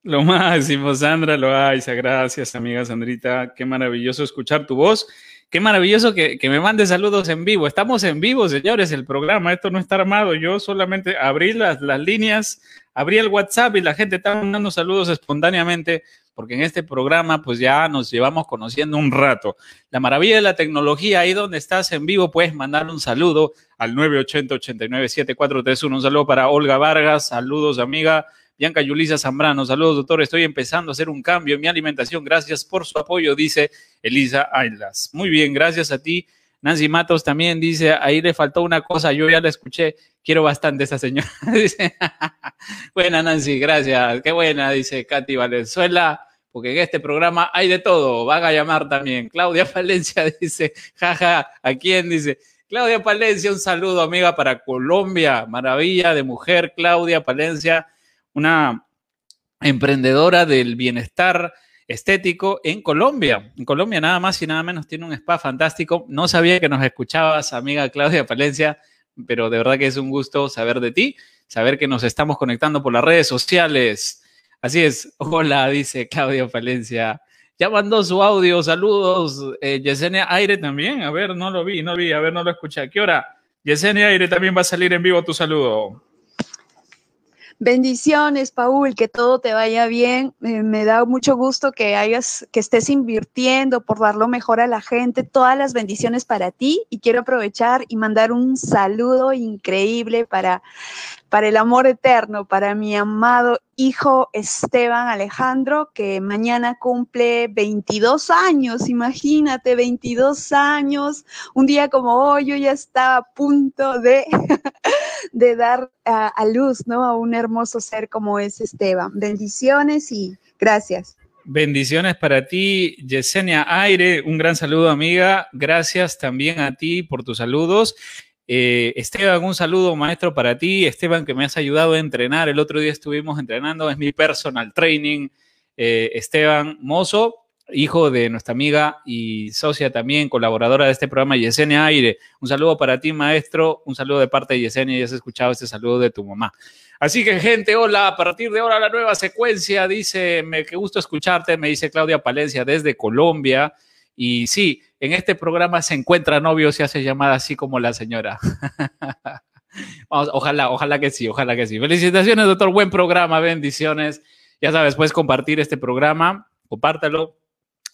Lo máximo, Sandra Loaiza, gracias amiga Sandrita, qué maravilloso escuchar tu voz. Qué maravilloso que, que, me mande saludos en vivo. Estamos en vivo, señores, el programa. Esto no está armado. Yo solamente abrí las, las líneas, abrí el WhatsApp y la gente está mandando saludos espontáneamente porque en este programa pues ya nos llevamos conociendo un rato. La maravilla de la tecnología, ahí donde estás en vivo, puedes mandar un saludo al 980-89-7431. Un saludo para Olga Vargas, saludos amiga. Bianca Yulisa Zambrano, saludos doctor, estoy empezando a hacer un cambio en mi alimentación, gracias por su apoyo, dice Elisa Aylas. Muy bien, gracias a ti. Nancy Matos también dice, ahí le faltó una cosa, yo ya la escuché, quiero bastante esa señora. dice, buena Nancy, gracias, qué buena, dice Katy Valenzuela, porque en este programa hay de todo, van a llamar también. Claudia Palencia dice, jaja, ¿a quién? Dice, Claudia Palencia, un saludo amiga para Colombia, maravilla de mujer, Claudia Palencia una emprendedora del bienestar estético en Colombia. En Colombia nada más y nada menos tiene un spa fantástico. No sabía que nos escuchabas, amiga Claudia Palencia, pero de verdad que es un gusto saber de ti, saber que nos estamos conectando por las redes sociales. Así es. Hola, dice Claudia Palencia. Ya mandó su audio. Saludos. Eh, Yesenia Aire también. A ver, no lo vi, no lo vi. A ver, no lo escuché. ¿A qué hora? Yesenia Aire también va a salir en vivo tu saludo. Bendiciones, Paul, que todo te vaya bien. Me da mucho gusto que hayas, que estés invirtiendo por dar lo mejor a la gente. Todas las bendiciones para ti y quiero aprovechar y mandar un saludo increíble para para el amor eterno, para mi amado hijo Esteban Alejandro, que mañana cumple 22 años, imagínate, 22 años, un día como hoy yo ya estaba a punto de, dar a, a luz, ¿no? A un hermoso ser como es Esteban. Bendiciones y gracias. Bendiciones para ti, Yesenia Aire. Un gran saludo, amiga. Gracias también a ti por tus saludos. Eh, Esteban, un saludo maestro para ti. Esteban, que me has ayudado a entrenar. El otro día estuvimos entrenando, es mi personal training. Eh, Esteban Mozo, hijo de nuestra amiga y socia también, colaboradora de este programa, Yesenia Aire. Un saludo para ti, maestro. Un saludo de parte de Yesenia. Ya has escuchado este saludo de tu mamá. Así que, gente, hola. A partir de ahora, la nueva secuencia. Dice, me, qué gusto escucharte. Me dice Claudia Palencia desde Colombia. Y sí, en este programa se encuentra novio, se hace llamada así como la señora. Vamos, ojalá, ojalá que sí, ojalá que sí. Felicitaciones, doctor. Buen programa, bendiciones. Ya sabes, puedes compartir este programa, compártelo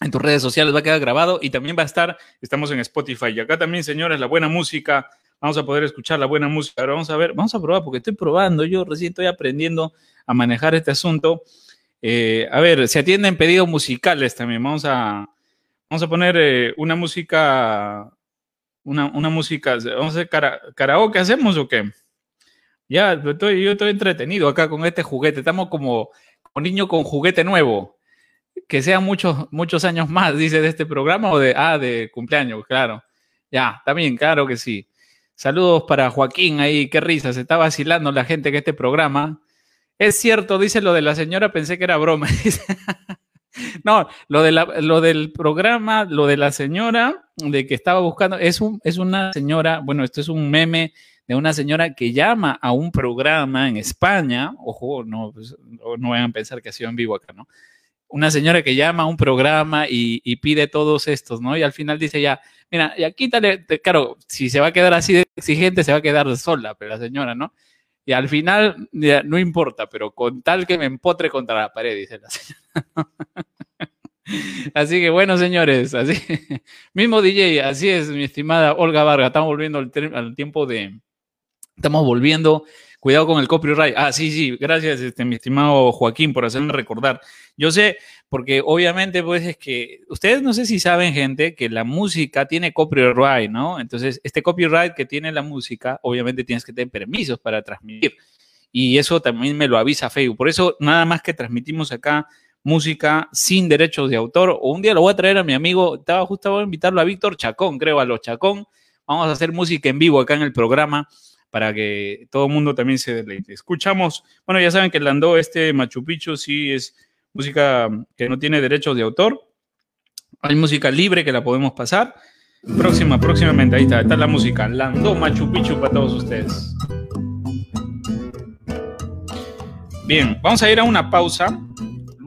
en tus redes sociales, va a quedar grabado y también va a estar, estamos en Spotify. Y acá también, señores, la buena música, vamos a poder escuchar la buena música. Ahora vamos a ver, vamos a probar, porque estoy probando, yo recién estoy aprendiendo a manejar este asunto. Eh, a ver, se atienden pedidos musicales también, vamos a, Vamos a poner eh, una música, una, una, música, vamos a hacer karaoke, ¿hacemos o qué? Ya, estoy, yo estoy entretenido acá con este juguete, estamos como, un niño con juguete nuevo, que sean muchos, muchos años más, dice, de este programa o de, ah, de cumpleaños, claro. Ya, también, claro que sí. Saludos para Joaquín ahí, qué risa, se está vacilando la gente que este programa. Es cierto, dice lo de la señora, pensé que era broma. No, lo, de lo del programa, lo de la señora, de que estaba buscando, es, un, es una señora, bueno, esto es un meme de una señora que llama a un programa en España, ojo, no, pues, no vayan a pensar que ha sido en vivo acá, ¿no? Una señora que llama a un programa y, pide todos estos, ¿no? Y al final dice ya, mira, ya quítale, claro, si se va a quedar así de exigente, se va a quedar sola, pero la señora, ¿no? Y al final, no importa, pero con tal que me empotre contra la pared, dice la señora. Así que bueno, señores, así mismo DJ, así es, mi estimada Olga Vargas, estamos volviendo al, al, tiempo de, estamos volviendo, cuidado con el copyright. Ah, sí, sí, gracias, este, mi estimado Joaquín, por hacerme recordar. Yo sé, porque obviamente, pues es que ustedes no sé si saben, gente, que la música tiene copyright, ¿no? Entonces, este copyright que tiene la música, obviamente tienes que tener permisos para transmitir. Y eso también me lo avisa Facebook. Por eso, nada más que transmitimos acá música sin derechos de autor. O un día lo voy a traer a mi amigo, estaba justo voy a invitarlo a Víctor Chacón, creo, a los Chacón. Vamos a hacer música en vivo acá en el programa para que todo el mundo también se deleite. Escuchamos, bueno, ya saben que Landó, este Machu Picchu, sí es música que no tiene derechos de autor. Hay música libre que la podemos pasar. Próxima, próximamente, ahí está, está la música. Landó Machu Picchu para todos ustedes. Bien, vamos a ir a una pausa.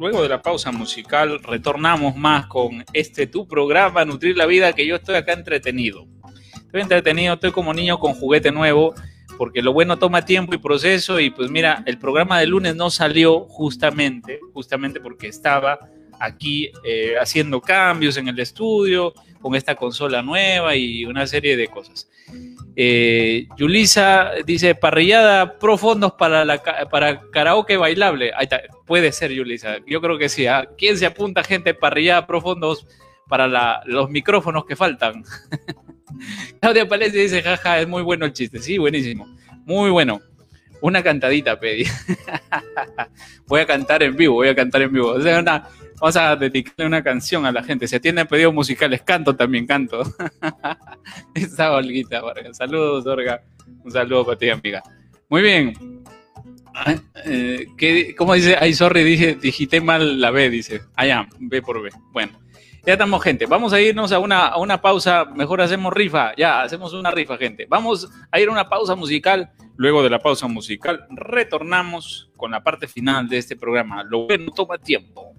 Luego de la pausa musical, retornamos más con este tu programa, Nutrir la Vida, que yo estoy acá entretenido. Estoy entretenido, estoy como niño con juguete nuevo, porque lo bueno toma tiempo y proceso, y pues mira, el programa de lunes no salió justamente, justamente porque estaba aquí eh, haciendo cambios en el estudio, con esta consola nueva y una serie de cosas. Eh, Yulisa dice parrillada profundos para, la, para karaoke bailable. Ahí está. Puede ser, Yulisa. Yo creo que sí. ¿ah? ¿Quién se apunta, gente? Parrillada profundos para los micrófonos que faltan. Claudia Palencia dice, jaja, es muy bueno el chiste. Sí, buenísimo. Muy bueno. Una cantadita pedí. voy a cantar en vivo, voy a cantar en vivo. O sea, Vamos a dedicarle una canción a la gente. Se atienden pedidos musicales, canto también, canto. Esa Olguita, Saludos, Orga. Un saludo para ti, amiga. Muy bien. Eh, ¿Cómo dice? Ay, sorry, dije, digité mal la B, dice. Ah, B por B. Bueno, ya estamos, gente. Vamos a irnos a una, a una pausa. Mejor hacemos rifa. Ya, hacemos una rifa, gente. Vamos a ir a una pausa musical. Luego de la pausa musical, retornamos con la parte final de este programa. Lo bueno toma tiempo.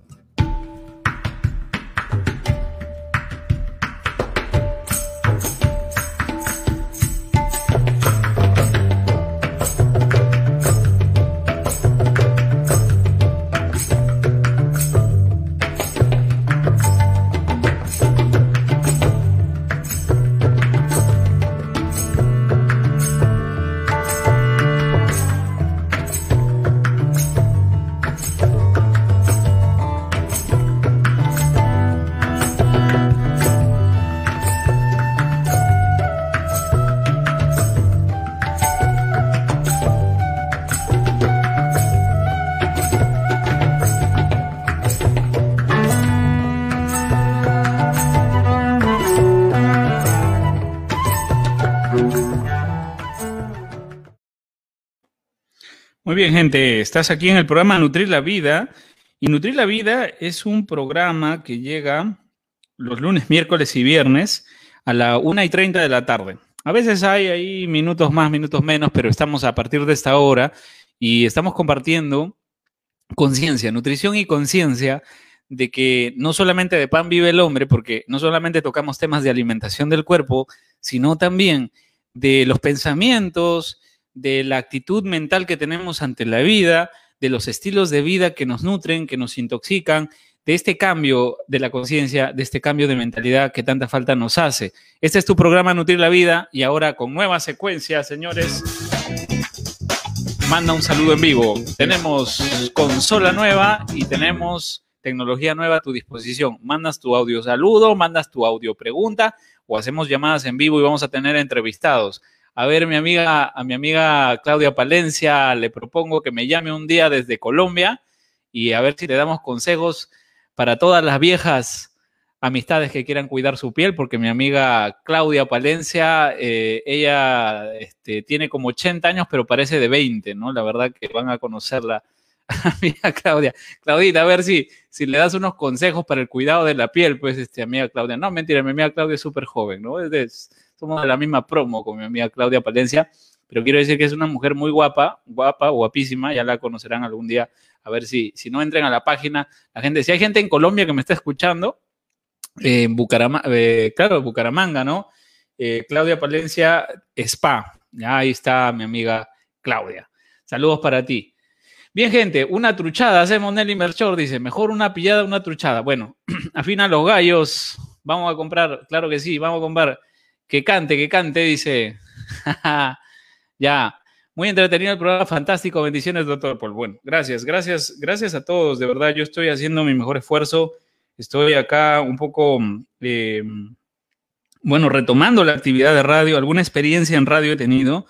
Bien, gente, estás aquí en el programa Nutrir la Vida. Y Nutrir la Vida es un programa que llega los lunes, miércoles y viernes a la 1 y 30 de la tarde. A veces hay ahí minutos más, minutos menos, pero estamos a partir de esta hora y estamos compartiendo conciencia, nutrición y conciencia de que no solamente de pan vive el hombre, porque no solamente tocamos temas de alimentación del cuerpo, sino también de los pensamientos, de la actitud mental que tenemos ante la vida, de los estilos de vida que nos nutren, que nos intoxican, de este cambio de la conciencia, de este cambio de mentalidad que tanta falta nos hace. Este es tu programa Nutrir la Vida y ahora con nueva secuencia, señores, manda un saludo en vivo. Tenemos consola nueva y tenemos tecnología nueva a tu disposición. Mandas tu audio saludo, mandas tu audio pregunta o hacemos llamadas en vivo y vamos a tener entrevistados. A ver, mi amiga, a mi amiga Claudia Palencia le propongo que me llame un día desde Colombia y a ver si le damos consejos para todas las viejas amistades que quieran cuidar su piel, porque mi amiga Claudia Palencia, eh, ella este, tiene como 80 años, pero parece de 20, ¿no? La verdad que van a conocerla. amiga Claudia. Claudita, a ver si, si le das unos consejos para el cuidado de la piel, pues, este, amiga Claudia. No, mentira, mi amiga Claudia es súper joven, ¿no? Es somos de la misma promo con mi amiga Claudia Palencia, pero quiero decir que es una mujer muy guapa, guapa, guapísima, ya la conocerán algún día, a ver si, si no entren a la página, la gente, si hay gente en Colombia que me está escuchando, eh, Bucaramanga, eh, claro, Bucaramanga, ¿no? Eh, Claudia Palencia Spa, ya ahí está mi amiga Claudia. Saludos para ti. Bien, gente, una truchada, hacemos Nelly Merchor, dice, mejor una pillada, una truchada. Bueno, afina los gallos, vamos a comprar, claro que sí, vamos a comprar que cante, que cante, dice. ya. Muy entretenido el programa, fantástico. Bendiciones, doctor Paul. Bueno, gracias, gracias, gracias a todos. De verdad, yo estoy haciendo mi mejor esfuerzo. Estoy acá un poco, eh, bueno, retomando la actividad de radio. Alguna experiencia en radio he tenido,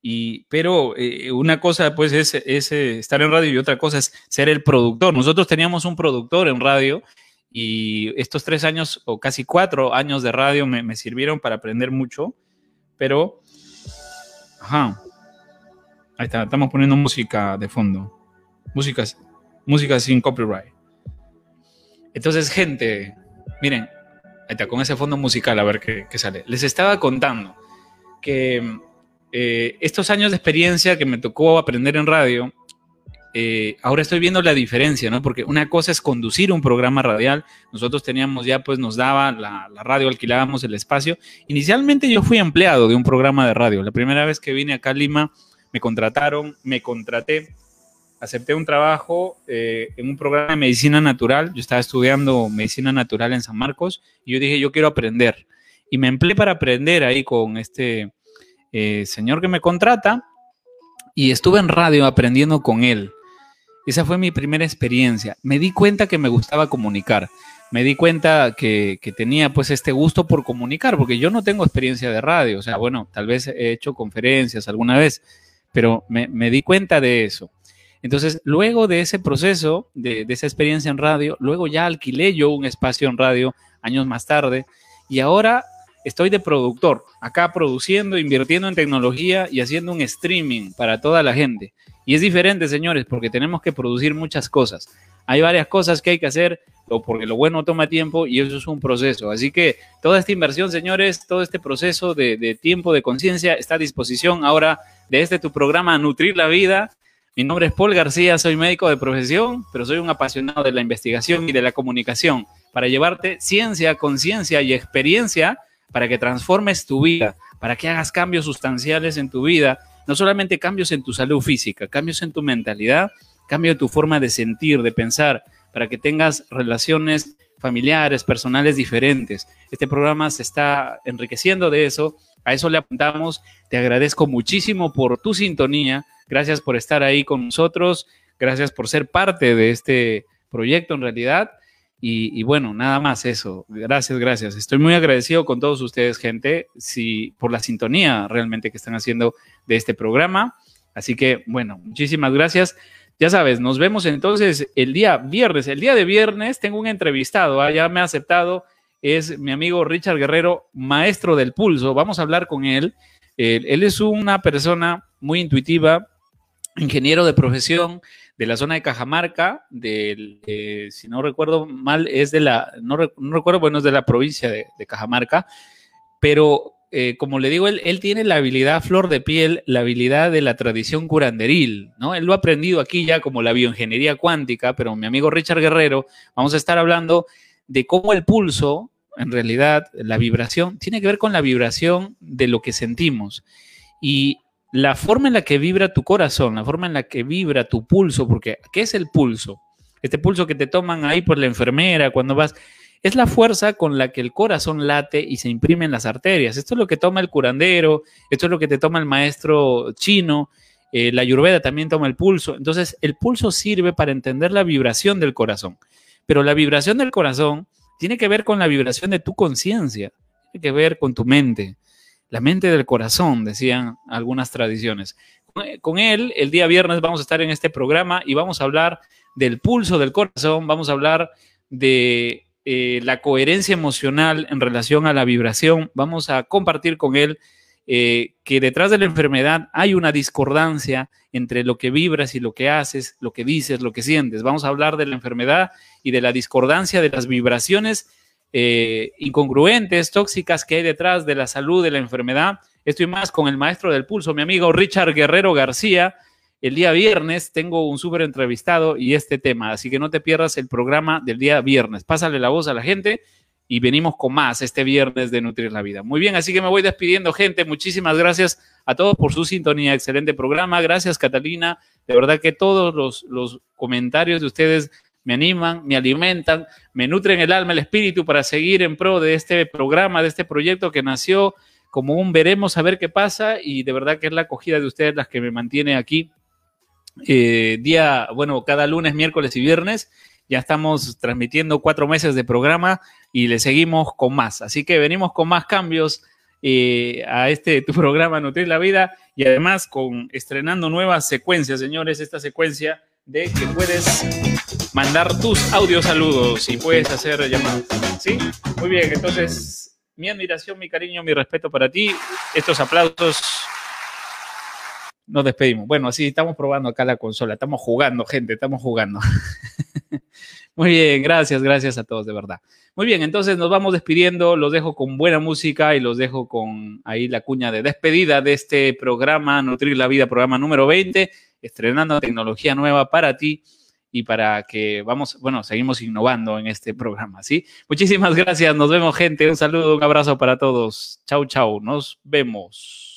y, pero eh, una cosa pues es, es, eh, estar en radio y otra cosa es ser el productor. Nosotros teníamos un productor en radio y estos tres años o casi cuatro años de radio me, sirvieron para aprender mucho, pero... Ajá. Ahí está, estamos poniendo música de fondo. Música, música sin copyright. Entonces, gente, miren, ahí está, con ese fondo musical, a ver qué, sale. Les estaba contando que eh, estos años de experiencia que me tocó aprender en radio, eh, ahora estoy viendo la diferencia, ¿no? Porque una cosa es conducir un programa radial. Nosotros teníamos ya, pues nos daba la, radio, alquilábamos el espacio. Inicialmente yo fui empleado de un programa de radio. La primera vez que vine acá a Lima, me contrataron, me contraté, acepté un trabajo eh, en un programa de medicina natural. Yo estaba estudiando medicina natural en San Marcos y yo dije, yo quiero aprender. Y me empleé para aprender ahí con este eh, señor que me contrata y estuve en radio aprendiendo con él. Esa fue mi primera experiencia. Me di cuenta que me gustaba comunicar. Me di cuenta que, que, tenía pues este gusto por comunicar, porque yo no tengo experiencia de radio. O sea, bueno, tal vez he hecho conferencias alguna vez, pero me, me di cuenta de eso. Entonces, luego de ese proceso, de, de, esa experiencia en radio, luego ya alquilé yo un espacio en radio años más tarde y ahora estoy de productor, acá produciendo, invirtiendo en tecnología y haciendo un streaming para toda la gente. Y es diferente, señores, porque tenemos que producir muchas cosas. Hay varias cosas que hay que hacer, porque lo bueno toma tiempo y eso es un proceso. Así que toda esta inversión, señores, todo este proceso de, de tiempo, de conciencia, está a disposición ahora de este tu programa Nutrir la Vida. Mi nombre es Paul García, soy médico de profesión, pero soy un apasionado de la investigación y de la comunicación para llevarte ciencia, conciencia y experiencia para que transformes tu vida, para que hagas cambios sustanciales en tu vida, no solamente cambios en tu salud física, cambios en tu mentalidad, cambio de tu forma de sentir, de pensar, para que tengas relaciones familiares, personales diferentes. Este programa se está enriqueciendo de eso, a eso le apuntamos. Te agradezco muchísimo por tu sintonía, gracias por estar ahí con nosotros, gracias por ser parte de este proyecto en realidad. Y, bueno, nada más eso. Gracias, gracias. Estoy muy agradecido con todos ustedes, gente, si, por la sintonía realmente que están haciendo de este programa. Así que, bueno, muchísimas gracias. Ya sabes, nos vemos entonces el día viernes. El día de viernes tengo un entrevistado, ¿ah? ya me ha aceptado, es mi amigo Richard Guerrero, maestro del pulso. Vamos a hablar con él, él es una persona muy intuitiva, ingeniero de profesión, de la zona de Cajamarca, del, eh, si no recuerdo mal, es de la, no, no, recuerdo, bueno, es de la provincia de, de Cajamarca, pero eh, como le digo, él, él, tiene la habilidad flor de piel, la habilidad de la tradición curanderil, ¿no? Él lo ha aprendido aquí ya como la bioingeniería cuántica, pero mi amigo Richard Guerrero, vamos a estar hablando de cómo el pulso, en realidad, la vibración, tiene que ver con la vibración de lo que sentimos. Y la forma en la que vibra tu corazón, la forma en la que vibra tu pulso, porque ¿qué es el pulso? Este pulso que te toman ahí por la enfermera cuando vas, es la fuerza con la que el corazón late y se imprime en las arterias. Esto es lo que toma el curandero, esto es lo que te toma el maestro chino, eh, la ayurveda también toma el pulso. Entonces, el pulso sirve para entender la vibración del corazón, pero la vibración del corazón tiene que ver con la vibración de tu conciencia, tiene que ver con tu mente la mente del corazón, decían algunas tradiciones. Con él, el día viernes vamos a estar en este programa y vamos a hablar del pulso del corazón, vamos a hablar de eh, la coherencia emocional en relación a la vibración, vamos a compartir con él eh, que detrás de la enfermedad hay una discordancia entre lo que vibras y lo que haces, lo que dices, lo que sientes. Vamos a hablar de la enfermedad y de la discordancia de las vibraciones eh, incongruentes, tóxicas que hay detrás de la salud, de la enfermedad. Estoy más con el maestro del pulso, mi amigo Richard Guerrero García. El día viernes tengo un súper entrevistado y este tema, así que no te pierdas el programa del día viernes. Pásale la voz a la gente y venimos con más este viernes de Nutrir la Vida. Muy bien, así que me voy despidiendo, gente. Muchísimas gracias a todos por su sintonía. Excelente programa. Gracias, Catalina. De verdad que todos los, los comentarios de ustedes me animan, me alimentan, me nutren el alma, el espíritu para seguir en pro de este programa, de este proyecto que nació como un veremos a ver qué pasa y de verdad que es la acogida de ustedes las que me mantiene aquí eh, día, bueno, cada lunes, miércoles y viernes. Ya estamos transmitiendo cuatro meses de programa y le seguimos con más. Así que venimos con más cambios eh, a este tu programa Nutrir la Vida y además con estrenando nuevas secuencias, señores, esta secuencia de que puedes mandar tus audios saludos y puedes hacer llamadas. ¿Sí? Muy bien, entonces, mi admiración, mi cariño, mi respeto para ti. Estos aplausos. Nos despedimos. Bueno, así estamos probando acá la consola. Estamos jugando, gente, estamos jugando. Muy bien, gracias, gracias a todos, de verdad. Muy bien, entonces nos vamos despidiendo, los dejo con buena música y los dejo con ahí la cuña de despedida de este programa Nutrir la Vida, programa número 20, estrenando tecnología nueva para ti y para que vamos, bueno, seguimos innovando en este programa, ¿sí? Muchísimas gracias, nos vemos gente, un saludo, un abrazo para todos. Chau, chau, nos vemos.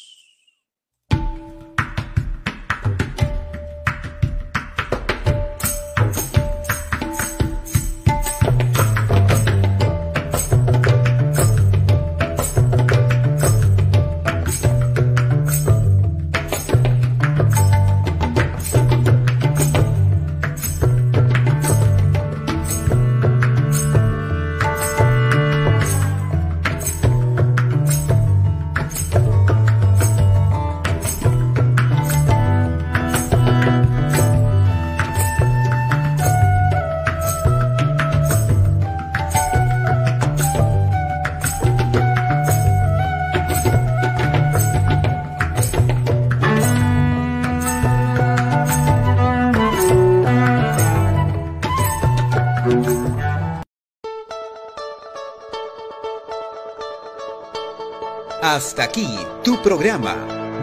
Aquí tu programa,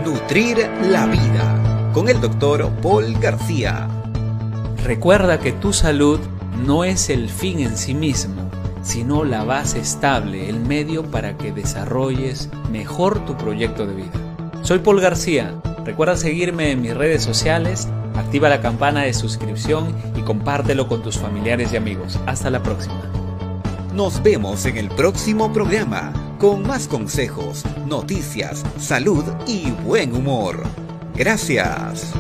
Nutrir la Vida, con el doctor Paul García. Recuerda que tu salud no es el fin en sí mismo, sino la base estable, el medio para que desarrolles mejor tu proyecto de vida. Soy Paul García. Recuerda seguirme en mis redes sociales, activa la campana de suscripción y compártelo con tus familiares y amigos. Hasta la próxima. Nos vemos en el próximo programa con más consejos, noticias, salud y buen humor. Gracias.